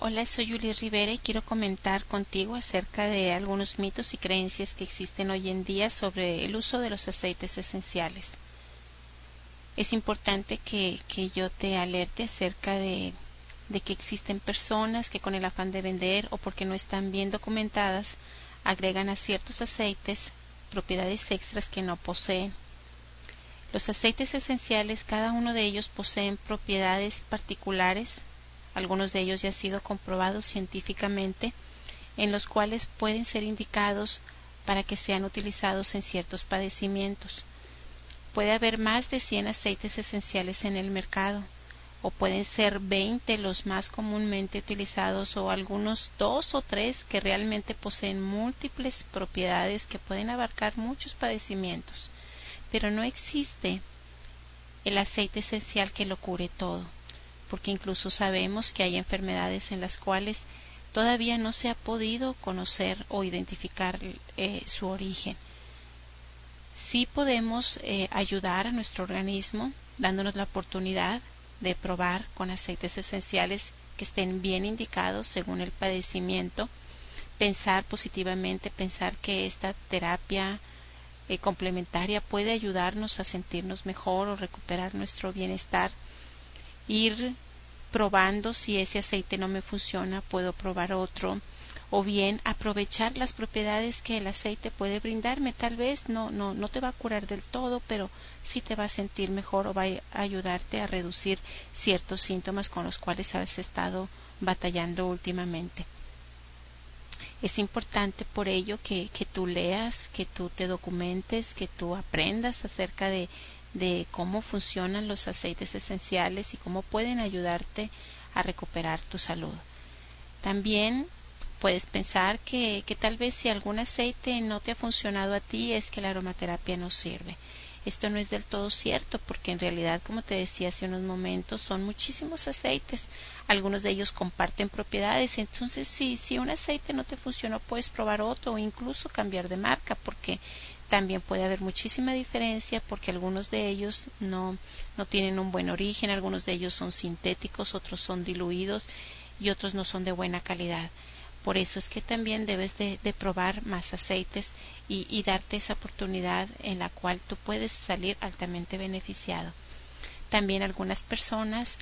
Hola, soy Julie Rivera y quiero comentar contigo acerca de algunos mitos y creencias que existen hoy en día sobre el uso de los aceites esenciales. Es importante que, que yo te alerte acerca de, de que existen personas que con el afán de vender o porque no están bien documentadas agregan a ciertos aceites propiedades extras que no poseen. Los aceites esenciales, cada uno de ellos poseen propiedades particulares, algunos de ellos ya han sido comprobados científicamente, en los cuales pueden ser indicados para que sean utilizados en ciertos padecimientos. Puede haber más de 100 aceites esenciales en el mercado, o pueden ser 20 los más comúnmente utilizados o algunos dos o tres que realmente poseen múltiples propiedades que pueden abarcar muchos padecimientos pero no existe el aceite esencial que lo cure todo, porque incluso sabemos que hay enfermedades en las cuales todavía no se ha podido conocer o identificar eh, su origen. Sí podemos eh, ayudar a nuestro organismo dándonos la oportunidad de probar con aceites esenciales que estén bien indicados según el padecimiento, pensar positivamente, pensar que esta terapia eh, complementaria puede ayudarnos a sentirnos mejor o recuperar nuestro bienestar. Ir probando si ese aceite no me funciona, puedo probar otro o bien aprovechar las propiedades que el aceite puede brindarme. Tal vez no, no, no te va a curar del todo, pero sí te va a sentir mejor o va a ayudarte a reducir ciertos síntomas con los cuales has estado batallando últimamente. Es importante por ello que, que tú leas, que tú te documentes, que tú aprendas acerca de, de cómo funcionan los aceites esenciales y cómo pueden ayudarte a recuperar tu salud. También puedes pensar que, que tal vez si algún aceite no te ha funcionado a ti es que la aromaterapia no sirve. Esto no es del todo cierto porque en realidad, como te decía hace unos momentos, son muchísimos aceites. Algunos de ellos comparten propiedades. Entonces, si, si un aceite no te funcionó, puedes probar otro o incluso cambiar de marca porque también puede haber muchísima diferencia porque algunos de ellos no, no tienen un buen origen, algunos de ellos son sintéticos, otros son diluidos y otros no son de buena calidad. Por eso es que también debes de, probar más aceites y, darte esa oportunidad en la cual tú puedes salir altamente beneficiado. También algunas personas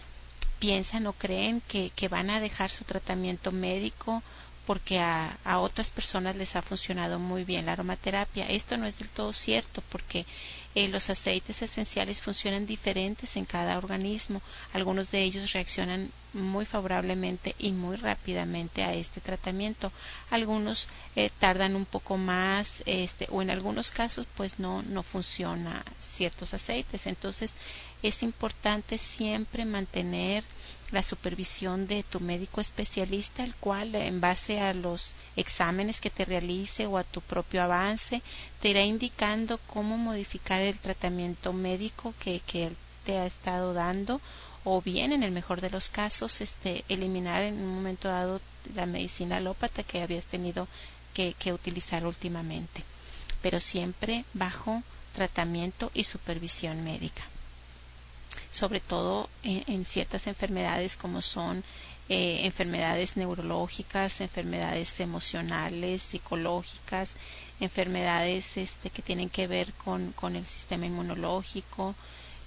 piensan o creen que, que van a dejar su tratamiento médico porque a, otras personas les ha funcionado muy bien la aromaterapia. Esto no es del todo cierto porque eh, los aceites esenciales funcionan diferentes en cada organismo. Algunos de ellos reaccionan muy favorablemente y muy rápidamente a este tratamiento. Algunos eh, tardan un poco más, este, o en algunos casos, pues no, no funciona ciertos aceites. Entonces, es importante siempre mantener la supervisión de tu médico especialista, el cual en base a los exámenes que te realice o a tu propio avance, te irá indicando cómo modificar el tratamiento médico que, que te ha estado dando o bien en el mejor de los casos este eliminar en un momento dado la medicina alópata que habías tenido que, que utilizar últimamente pero siempre bajo tratamiento y supervisión médica sobre todo en, ciertas enfermedades como son eh, enfermedades neurológicas, enfermedades emocionales, psicológicas, enfermedades este, que tienen que ver con, con el sistema inmunológico.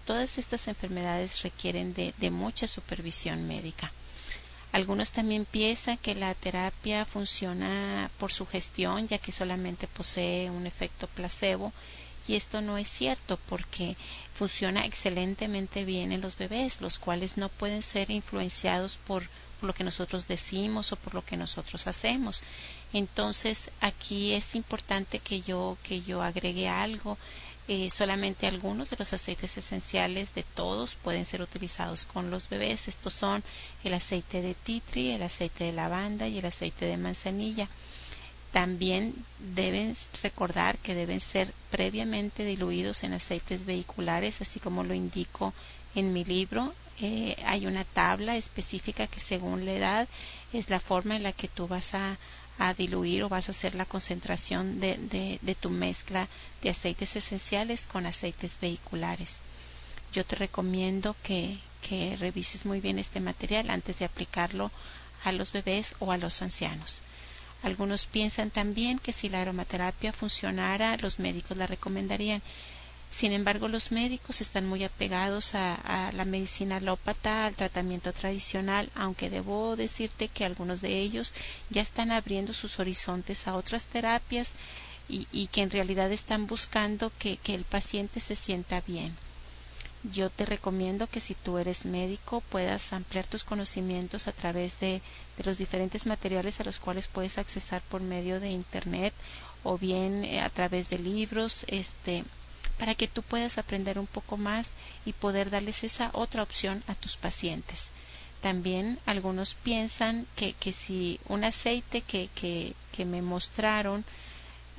Todas estas enfermedades requieren de, de mucha supervisión médica. Algunos también piensan que la terapia funciona por su gestión, ya que solamente posee un efecto placebo y esto no es cierto porque funciona excelentemente bien en los bebés, los cuales no pueden ser influenciados por, lo que nosotros decimos o por lo que nosotros hacemos. Entonces aquí es importante que yo que yo agregue algo. Eh, solamente algunos de los aceites esenciales de todos pueden ser utilizados con los bebés. Estos son el aceite de titri, el aceite de lavanda y el aceite de manzanilla. También deben recordar que deben ser previamente diluidos en aceites vehiculares, así como lo indico en mi libro. Eh, hay una tabla específica que según la edad es la forma en la que tú vas a, diluir o vas a hacer la concentración de, de, tu mezcla de aceites esenciales con aceites vehiculares. Yo te recomiendo que revises muy bien este material antes de aplicarlo a los bebés o a los ancianos. Algunos piensan también que si la aromaterapia funcionara, los médicos la recomendarían. Sin embargo, los médicos están muy apegados a, la medicina alópata, al tratamiento tradicional, aunque debo decirte que algunos de ellos ya están abriendo sus horizontes a otras terapias y, que en realidad están buscando que, el paciente se sienta bien. Yo te recomiendo que si tú eres médico puedas ampliar tus conocimientos a través de, los diferentes materiales a los cuales puedes accesar por medio de internet o bien eh, a través de libros, este, para que tú puedas aprender un poco más y poder darles esa otra opción a tus pacientes. También algunos piensan que, que si un aceite que, que, que me mostraron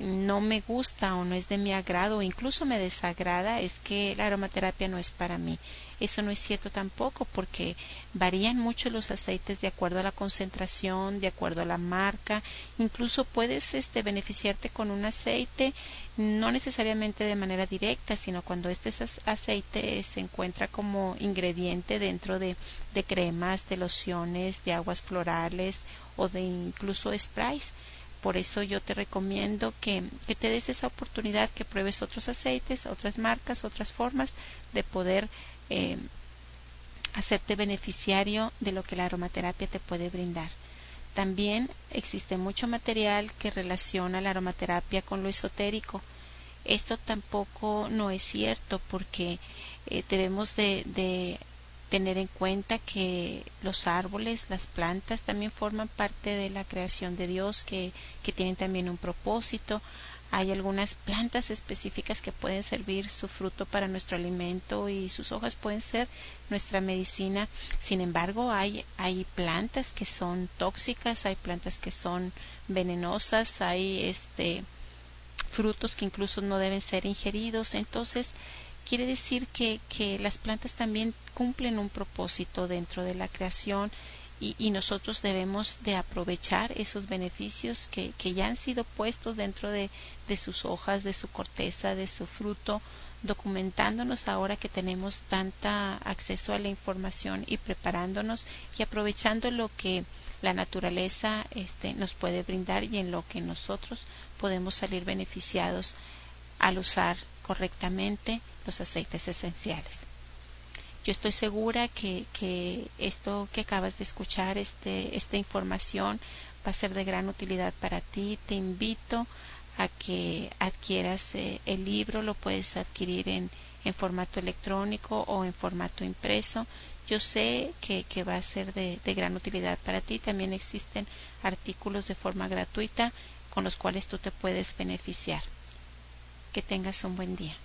no me gusta o no es de mi agrado o incluso me desagrada, es que la aromaterapia no es para mí. Eso no es cierto tampoco porque varían mucho los aceites de acuerdo a la concentración, de acuerdo a la marca. Incluso puedes este, beneficiarte con un aceite no necesariamente de manera directa, sino cuando este aceite se encuentra como ingrediente dentro de, de cremas, de lociones, de aguas florales o de incluso sprays. Por eso yo te recomiendo que, que, te des esa oportunidad, que pruebes otros aceites, otras marcas, otras formas de poder eh, hacerte beneficiario de lo que la aromaterapia te puede brindar. También existe mucho material que relaciona la aromaterapia con lo esotérico. Esto tampoco no es cierto porque eh, debemos de, de tener en cuenta que los árboles, las plantas también forman parte de la creación de Dios, que, que tienen también un propósito. Hay algunas plantas específicas que pueden servir su fruto para nuestro alimento y sus hojas pueden ser nuestra medicina. Sin embargo, hay, hay plantas que son tóxicas, hay plantas que son venenosas, hay este frutos que incluso no deben ser ingeridos. Entonces, quiere decir que, que las plantas también cumplen un propósito dentro de la creación y, y, nosotros debemos de aprovechar esos beneficios que, que ya han sido puestos dentro de, de, sus hojas, de su corteza, de su fruto, documentándonos ahora que tenemos tanta acceso a la información y preparándonos y aprovechando lo que la naturaleza este, nos puede brindar y en lo que nosotros podemos salir beneficiados al usar correctamente los aceites esenciales. Yo estoy segura que, que esto que acabas de escuchar, este, esta información, va a ser de gran utilidad para ti. Te invito a que adquieras eh, el libro, lo puedes adquirir en, formato electrónico o en formato impreso. Yo sé que, va a ser de, gran utilidad para ti. También existen artículos de forma gratuita con los cuales tú te puedes beneficiar. Que tengas un buen día.